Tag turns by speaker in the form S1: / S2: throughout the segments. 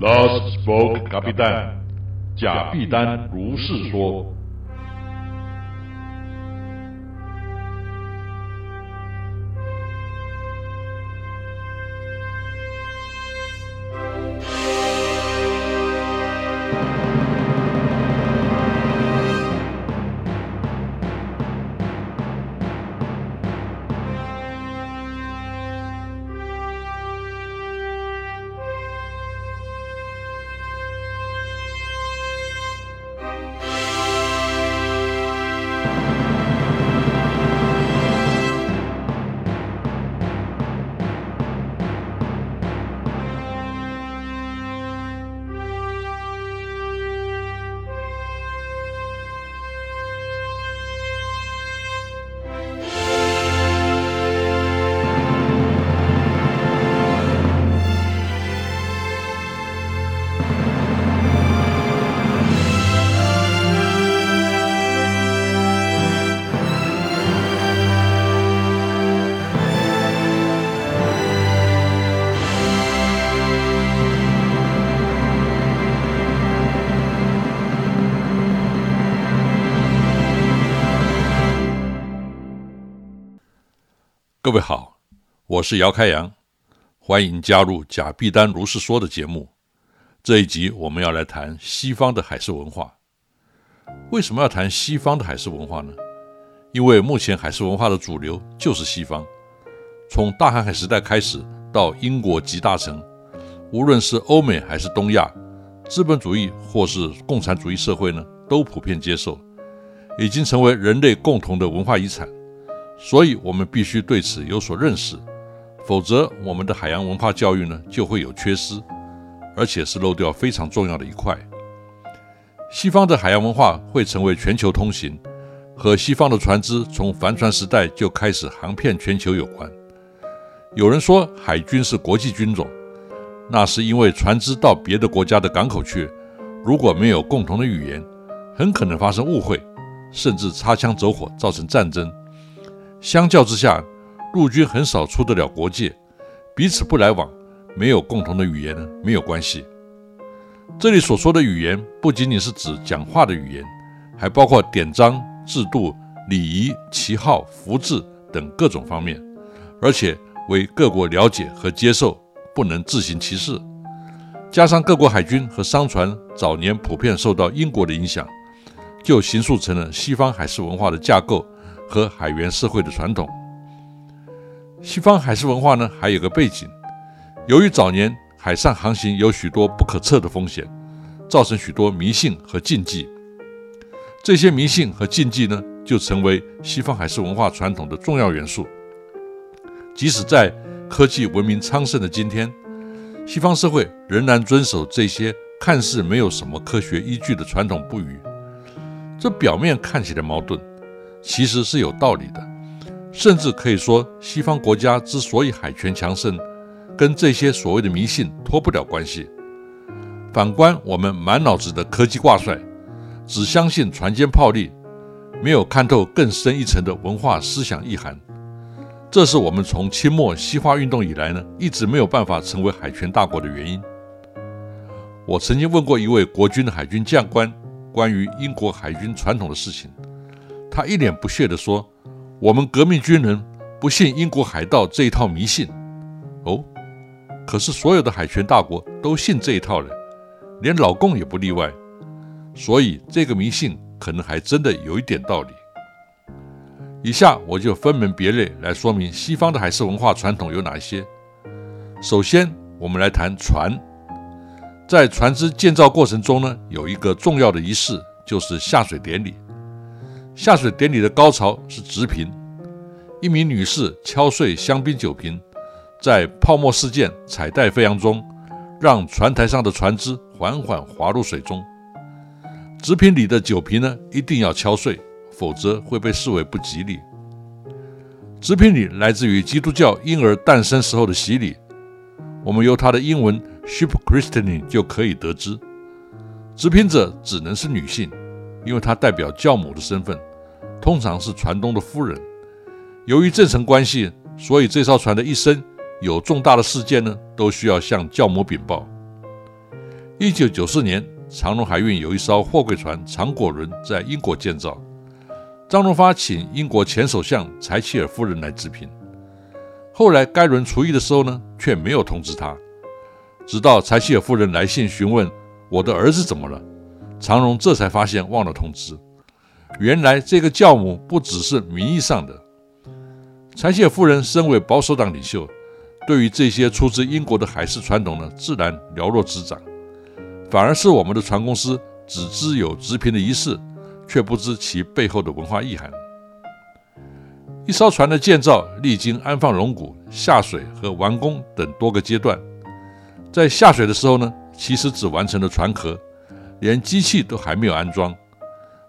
S1: Last spoke, 卡比丹。贾碧丹如是说。各位好，我是姚开阳，欢迎加入贾碧丹如是说的节目。这一集我们要来谈西方的海事文化。为什么要谈西方的海事文化呢？因为目前海事文化的主流就是西方。从大航海时代开始到英国集大成，无论是欧美还是东亚，资本主义或是共产主义社会呢，都普遍接受，已经成为人类共同的文化遗产。所以，我们必须对此有所认识，否则我们的海洋文化教育呢就会有缺失，而且是漏掉非常重要的一块。西方的海洋文化会成为全球通行，和西方的船只从帆船时代就开始航遍全球有关。有人说海军是国际军种，那是因为船只到别的国家的港口去，如果没有共同的语言，很可能发生误会，甚至擦枪走火，造成战争。相较之下，陆军很少出得了国界，彼此不来往，没有共同的语言，没有关系。这里所说的语言，不仅仅是指讲话的语言，还包括典章、制度、礼仪、旗号、服制等各种方面，而且为各国了解和接受，不能自行其事。加上各国海军和商船早年普遍受到英国的影响，就形塑成了西方海事文化的架构。和海员社会的传统，西方海事文化呢，还有个背景。由于早年海上航行有许多不可测的风险，造成许多迷信和禁忌。这些迷信和禁忌呢，就成为西方海事文化传统的重要元素。即使在科技文明昌盛的今天，西方社会仍然遵守这些看似没有什么科学依据的传统不语。这表面看起来矛盾。其实是有道理的，甚至可以说，西方国家之所以海权强盛，跟这些所谓的迷信脱不了关系。反观我们满脑子的科技挂帅，只相信船坚炮利，没有看透更深一层的文化思想意涵，这是我们从清末西化运动以来呢，一直没有办法成为海权大国的原因。我曾经问过一位国军的海军将官，关于英国海军传统的事情。他一脸不屑地说：“我们革命军人不信英国海盗这一套迷信。”哦，可是所有的海权大国都信这一套了，连老共也不例外。所以这个迷信可能还真的有一点道理。以下我就分门别类来说明西方的海事文化传统有哪一些。首先，我们来谈船。在船只建造过程中呢，有一个重要的仪式，就是下水典礼。下水典礼的高潮是直瓶，一名女士敲碎香槟酒瓶，在泡沫事件、彩带飞扬中，让船台上的船只缓缓滑入水中。直瓶里的酒瓶呢，一定要敲碎，否则会被视为不吉利。直瓶礼来自于基督教婴儿诞生时候的洗礼，我们由它的英文 “ship christening” 就可以得知，直瓶者只能是女性，因为她代表教母的身份。通常是船东的夫人。由于这层关系，所以这艘船的一生有重大的事件呢，都需要向教母禀报。一九九四年，长荣海运有一艘货柜船“长果轮”在英国建造，张荣发请英国前首相柴契尔夫人来制品。后来该轮除役的时候呢，却没有通知他，直到柴契尔夫人来信询问我的儿子怎么了，长荣这才发现忘了通知。原来这个教母不只是名义上的。柴契尔夫人身为保守党领袖，对于这些出自英国的海事传统呢，自然了若指掌。反而是我们的船公司只知有直平的仪式，却不知其背后的文化意涵。一艘船的建造历经安放龙骨、下水和完工等多个阶段，在下水的时候呢，其实只完成了船壳，连机器都还没有安装。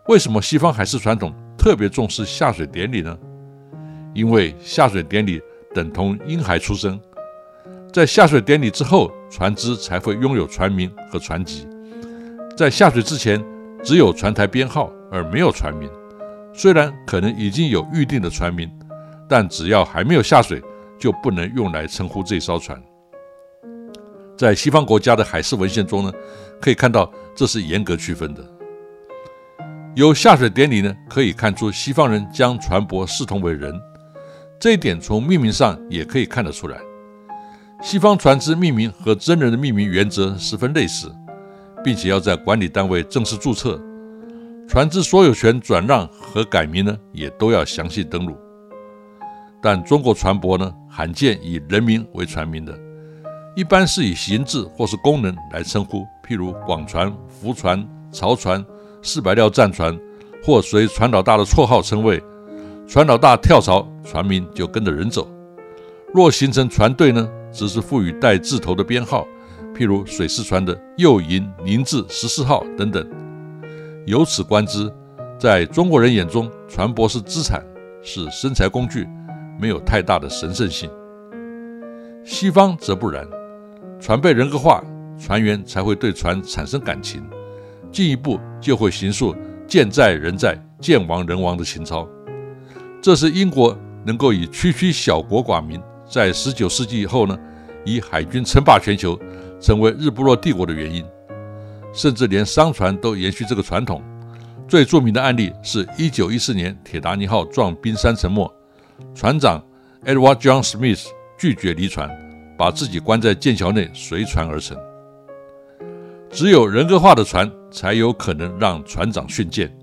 S1: 为什么西方海事传统特别重视下水典礼呢？因为下水典礼等同婴孩出生，在下水典礼之后，船只才会拥有船名和船籍。在下水之前，只有船台编号而没有船名。虽然可能已经有预定的船名，但只要还没有下水，就不能用来称呼这艘船。在西方国家的海事文献中呢，可以看到这是严格区分的。由下水典礼呢，可以看出西方人将船舶视同为人，这一点从命名上也可以看得出来。西方船只命名和真人的命名原则十分类似，并且要在管理单位正式注册，船只所有权转让和改名呢，也都要详细登录。但中国船舶呢，罕见以人名为船名的，一般是以形制或是功能来称呼，譬如广船、福船、潮船。四百料战船，或随船老大的绰号称谓，船老大跳槽，船名就跟着人走。若形成船队呢，只是赋予带字头的编号，譬如水师船的右营宁字十四号等等。由此观之，在中国人眼中，船舶是资产，是生财工具，没有太大的神圣性。西方则不然，船被人格化，船员才会对船产生感情。进一步就会形塑“舰在人在，舰亡人亡”的情操。这是英国能够以区区小国寡民，在十九世纪以后呢，以海军称霸全球，成为日不落帝国的原因。甚至连商船都延续这个传统。最著名的案例是一九一四年铁达尼号撞冰山沉没，船长 Edward John Smith 拒绝离船，把自己关在舰桥内，随船而沉。只有人格化的船才有可能让船长训舰。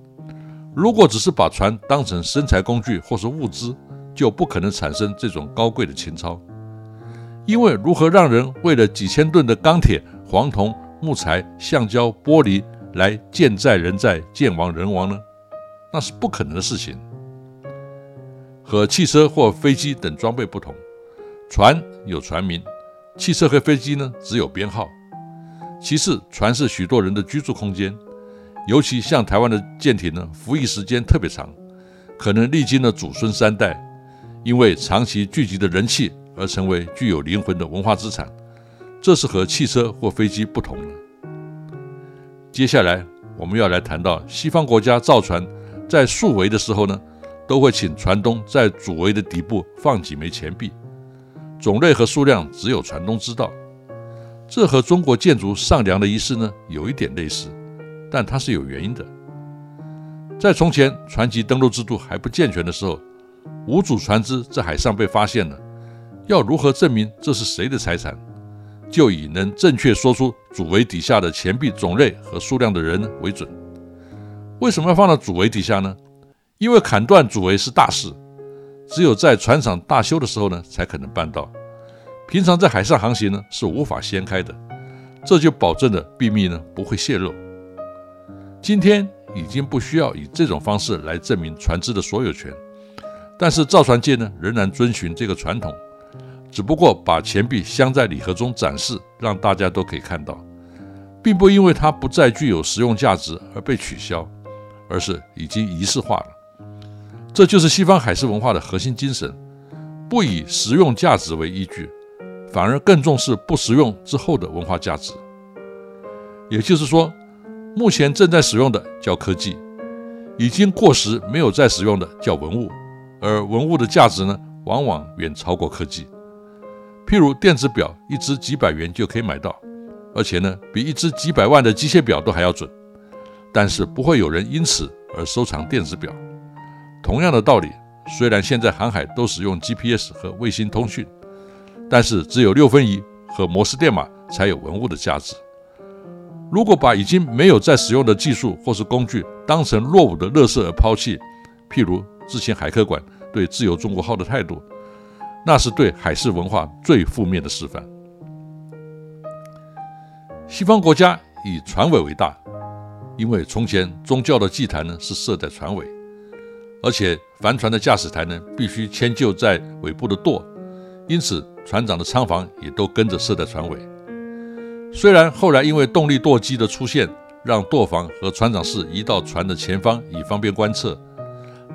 S1: 如果只是把船当成生财工具或是物资，就不可能产生这种高贵的情操。因为如何让人为了几千吨的钢铁、黄铜、木材、橡胶、玻璃来舰载人载、舰亡人亡呢？那是不可能的事情。和汽车或飞机等装备不同，船有船名，汽车和飞机呢只有编号。其次，船是许多人的居住空间，尤其像台湾的舰艇呢，服役时间特别长，可能历经了祖孙三代，因为长期聚集的人气而成为具有灵魂的文化资产，这是和汽车或飞机不同的。接下来我们要来谈到西方国家造船，在竖桅的时候呢，都会请船东在主桅的底部放几枚钱币，种类和数量只有船东知道。这和中国建筑上梁的仪式呢有一点类似，但它是有原因的。在从前船籍登录制度还不健全的时候，无主船只在海上被发现了，要如何证明这是谁的财产，就以能正确说出主桅底下的钱币种类和数量的人为准。为什么要放到主桅底下呢？因为砍断主桅是大事，只有在船厂大修的时候呢才可能办到。平常在海上航行呢是无法掀开的，这就保证了秘密呢不会泄露。今天已经不需要以这种方式来证明船只的所有权，但是造船界呢仍然遵循这个传统，只不过把钱币镶在礼盒中展示，让大家都可以看到，并不因为它不再具有实用价值而被取消，而是已经仪式化了。这就是西方海事文化的核心精神，不以实用价值为依据。反而更重视不实用之后的文化价值，也就是说，目前正在使用的叫科技，已经过时没有再使用的叫文物，而文物的价值呢，往往远超过科技。譬如电子表，一只几百元就可以买到，而且呢，比一只几百万的机械表都还要准。但是不会有人因此而收藏电子表。同样的道理，虽然现在航海都使用 GPS 和卫星通讯，但是只有六分仪和摩斯电码才有文物的价值。如果把已经没有在使用的技术或是工具当成落伍的垃圾而抛弃，譬如之前海科馆对自由中国号的态度，那是对海事文化最负面的示范。西方国家以船尾为大，因为从前宗教的祭坛呢是设在船尾，而且帆船的驾驶台呢必须迁就在尾部的舵，因此船长的舱房也都跟着设在船尾。虽然后来因为动力舵机的出现，让舵房和船长室移到船的前方以方便观测，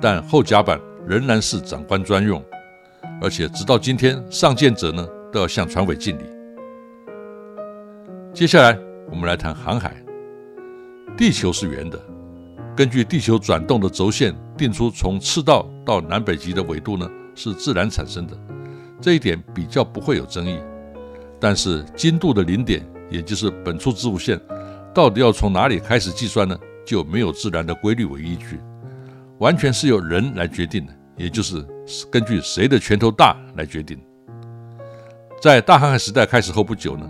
S1: 但后甲板仍然是长官专用，而且直到今天，上舰者呢都要向船尾敬礼。接下来我们来谈航海。地球是圆的，根据地球转动的轴线定出从赤道到南北极的纬度呢是自然产生的，这一点比较不会有争议。但是经度的零点。也就是本初子午线，到底要从哪里开始计算呢？就没有自然的规律为依据，完全是由人来决定的，也就是根据谁的拳头大来决定。在大航海时代开始后不久呢，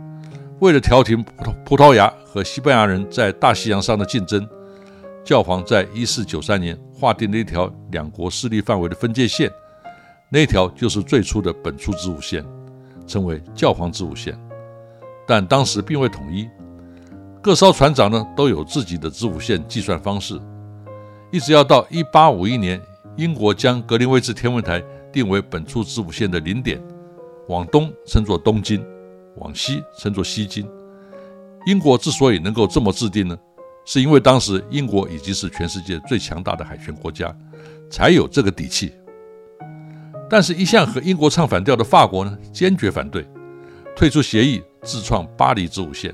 S1: 为了调停葡萄葡萄牙和西班牙人在大西洋上的竞争，教皇在一四九三年划定了一条两国势力范围的分界线，那条就是最初的本初子午线，称为教皇子午线。但当时并未统一，各艘船长呢都有自己的子午线计算方式，一直要到一八五一年，英国将格林威治天文台定为本初子午线的零点，往东称作东经，往西称作西经。英国之所以能够这么制定呢，是因为当时英国已经是全世界最强大的海权国家，才有这个底气。但是，一向和英国唱反调的法国呢，坚决反对，退出协议。自创巴黎子午线，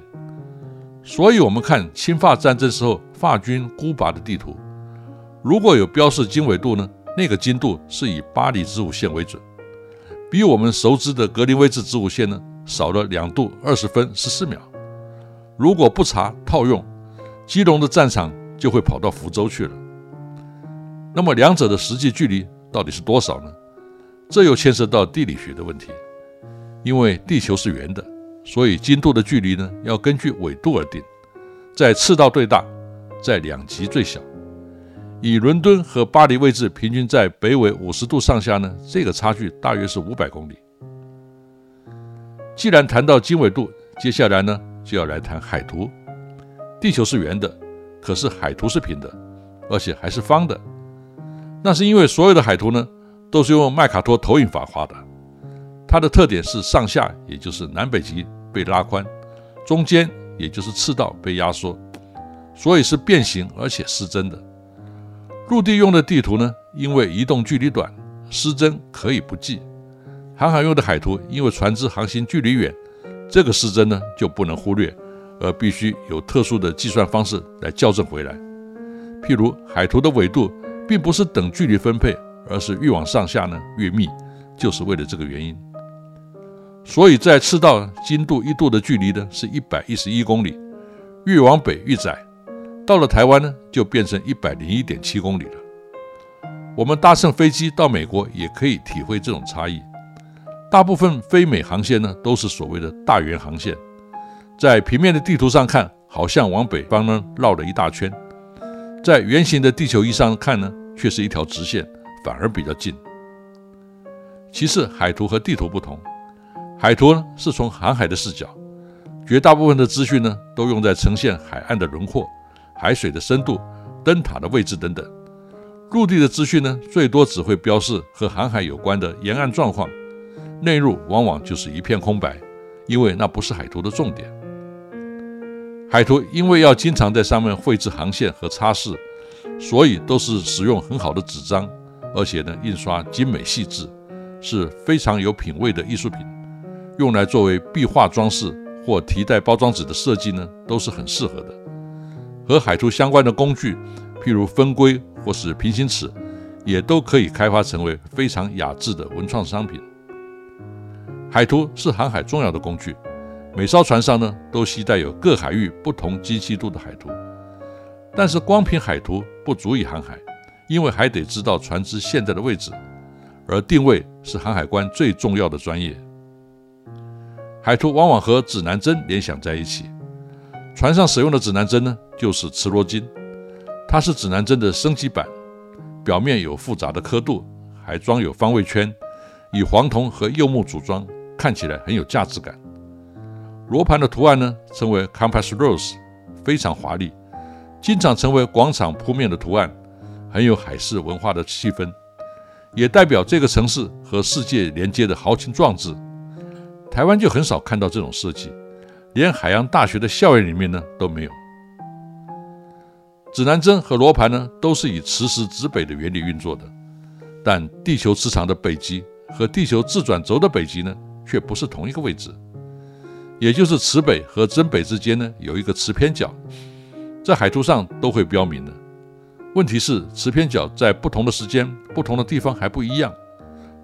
S1: 所以我们看侵法战争时候法军孤拔的地图，如果有标示经纬度呢，那个经度是以巴黎子午线为准，比我们熟知的格林威治子午线呢少了两度二十分十四秒。如果不查套用，基隆的战场就会跑到福州去了。那么两者的实际距离到底是多少呢？这又牵涉到地理学的问题，因为地球是圆的。所以经度的距离呢，要根据纬度而定，在赤道最大，在两极最小。以伦敦和巴黎位置平均在北纬五十度上下呢，这个差距大约是五百公里。既然谈到经纬度，接下来呢就要来谈海图。地球是圆的，可是海图是平的，而且还是方的。那是因为所有的海图呢，都是用麦卡托投影法画的，它的特点是上下，也就是南北极。被拉宽，中间也就是赤道被压缩，所以是变形而且失真的。陆地用的地图呢，因为移动距离短，失真可以不计；航海用的海图，因为船只航行距离远，这个失真呢就不能忽略，而必须有特殊的计算方式来校正回来。譬如海图的纬度并不是等距离分配，而是越往上下呢越密，就是为了这个原因。所以在赤道经度一度的距离呢是一百一十一公里，越往北越窄。到了台湾呢，就变成一百零一点七公里了。我们搭乘飞机到美国也可以体会这种差异。大部分非美航线呢都是所谓的大圆航线，在平面的地图上看，好像往北方呢绕了一大圈；在圆形的地球仪上看呢，却是一条直线，反而比较近。其次，海图和地图不同。海图呢是从航海的视角，绝大部分的资讯呢都用在呈现海岸的轮廓、海水的深度、灯塔的位置等等。陆地的资讯呢最多只会标示和航海有关的沿岸状况，内陆往往就是一片空白，因为那不是海图的重点。海图因为要经常在上面绘制航线和擦拭，所以都是使用很好的纸张，而且呢印刷精美细致，是非常有品味的艺术品。用来作为壁画装饰或提袋包装纸的设计呢，都是很适合的。和海图相关的工具，譬如分规或是平行尺，也都可以开发成为非常雅致的文创商品。海图是航海重要的工具，每艘船上呢都携带有各海域不同精细度的海图，但是光凭海图不足以航海，因为还得知道船只现在的位置，而定位是航海官最重要的专业。海图往往和指南针联想在一起，船上使用的指南针呢就是磁罗金，它是指南针的升级版，表面有复杂的刻度，还装有方位圈，以黄铜和柚木组装，看起来很有价值感。罗盘的图案呢，称为 Compass Rose，非常华丽，经常成为广场铺面的图案，很有海事文化的气氛，也代表这个城市和世界连接的豪情壮志。台湾就很少看到这种设计，连海洋大学的校园里面呢都没有。指南针和罗盘呢，都是以磁石指北的原理运作的，但地球磁场的北极和地球自转轴的北极呢，却不是同一个位置。也就是磁北和真北之间呢，有一个磁偏角，在海图上都会标明的。问题是，磁偏角在不同的时间、不同的地方还不一样，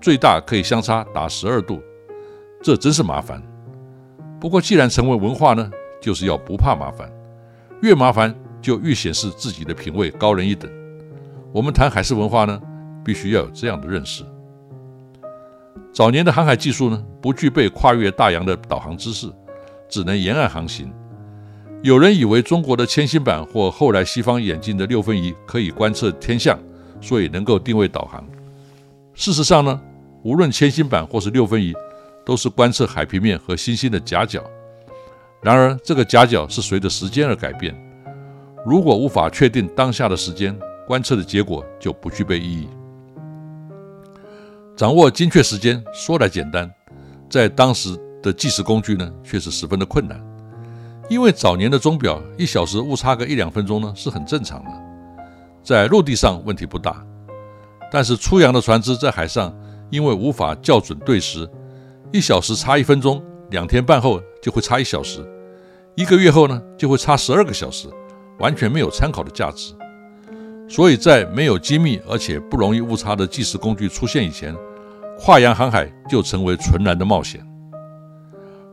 S1: 最大可以相差达十二度，这真是麻烦。不过，既然成为文化呢，就是要不怕麻烦，越麻烦就越显示自己的品味高人一等。我们谈海事文化呢，必须要有这样的认识。早年的航海技术呢，不具备跨越大洋的导航知识。只能沿岸航行。有人以为中国的铅芯板或后来西方演进的六分仪可以观测天象，所以能够定位导航。事实上呢，无论铅芯板或是六分仪，都是观测海平面和星星的夹角。然而，这个夹角是随着时间而改变。如果无法确定当下的时间，观测的结果就不具备意义。掌握精确时间说来简单，在当时。的计时工具呢，却是十分的困难，因为早年的钟表一小时误差个一两分钟呢是很正常的，在陆地上问题不大，但是出洋的船只在海上，因为无法校准对时，一小时差一分钟，两天半后就会差一小时，一个月后呢就会差十二个小时，完全没有参考的价值。所以在没有精密而且不容易误差的计时工具出现以前，跨洋航海就成为纯然的冒险。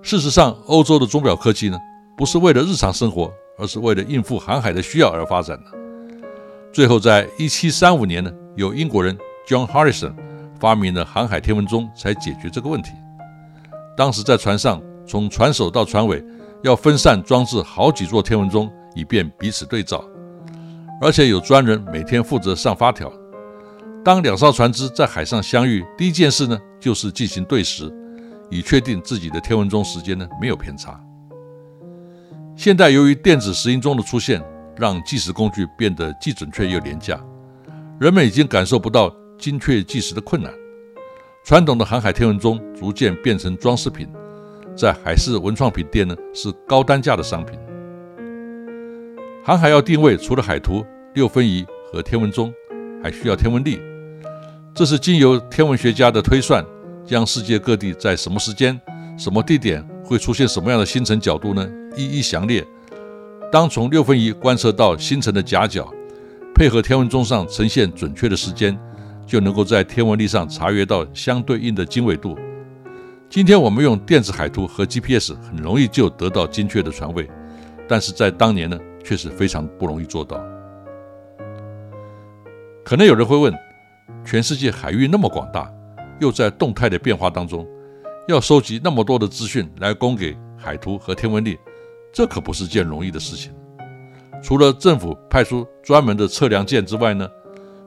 S1: 事实上，欧洲的钟表科技呢，不是为了日常生活，而是为了应付航海的需要而发展的。最后，在1735年呢，由英国人 John Harrison 发明了航海天文钟，才解决这个问题。当时在船上，从船首到船尾要分散装置好几座天文钟，以便彼此对照，而且有专人每天负责上发条。当两艘船只在海上相遇，第一件事呢，就是进行对时。以确定自己的天文钟时间呢没有偏差。现在由于电子石英钟的出现，让计时工具变得既准确又廉价，人们已经感受不到精确计时的困难。传统的航海天文钟逐渐变成装饰品，在海事文创品店呢是高单价的商品。航海要定位，除了海图、六分仪和天文钟，还需要天文历，这是经由天文学家的推算。将世界各地在什么时间、什么地点会出现什么样的星辰角度呢？一一详列。当从六分仪观测到星辰的夹角，配合天文钟上呈现准确的时间，就能够在天文历上查阅到相对应的经纬度。今天我们用电子海图和 GPS 很容易就得到精确的船位，但是在当年呢，却是非常不容易做到。可能有人会问：全世界海域那么广大？又在动态的变化当中，要收集那么多的资讯来供给海图和天文历，这可不是件容易的事情。除了政府派出专门的测量舰之外呢，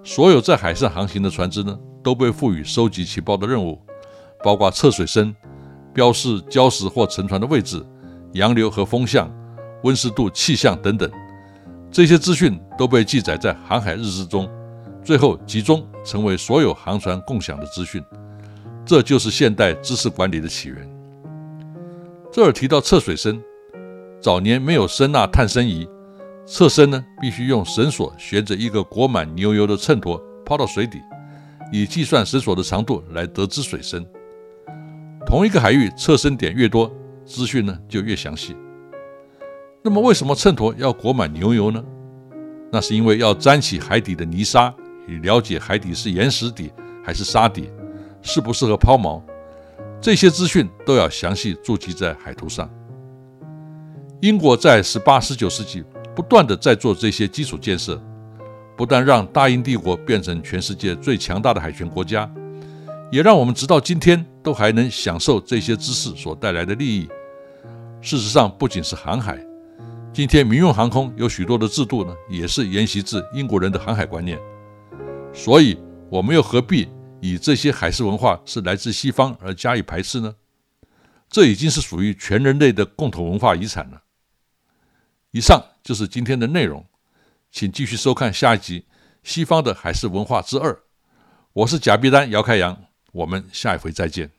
S1: 所有在海上航行的船只呢，都被赋予收集情报的任务，包括测水深、标示礁石或沉船的位置、洋流和风向、温湿度、气象等等。这些资讯都被记载在航海日志中，最后集中成为所有航船共享的资讯。这就是现代知识管理的起源。这儿提到测水深，早年没有声呐探深仪，测深呢必须用绳索悬着一个裹满牛油的秤砣抛到水底，以计算绳索的长度来得知水深。同一个海域测深点越多，资讯呢就越详细。那么为什么秤砣要裹满牛油呢？那是因为要沾起海底的泥沙，以了解海底是岩石底还是沙底。适不适合抛锚？这些资讯都要详细注记在海图上。英国在十八、十九世纪不断的在做这些基础建设，不但让大英帝国变成全世界最强大的海权国家，也让我们直到今天都还能享受这些知识所带来的利益。事实上，不仅是航海，今天民用航空有许多的制度呢，也是沿袭自英国人的航海观念。所以，我们又何必以这些海事文化是来自西方而加以排斥呢？这已经是属于全人类的共同文化遗产了。以上就是今天的内容，请继续收看下一集《西方的海事文化之二》。我是贾必丹姚开阳，我们下一回再见。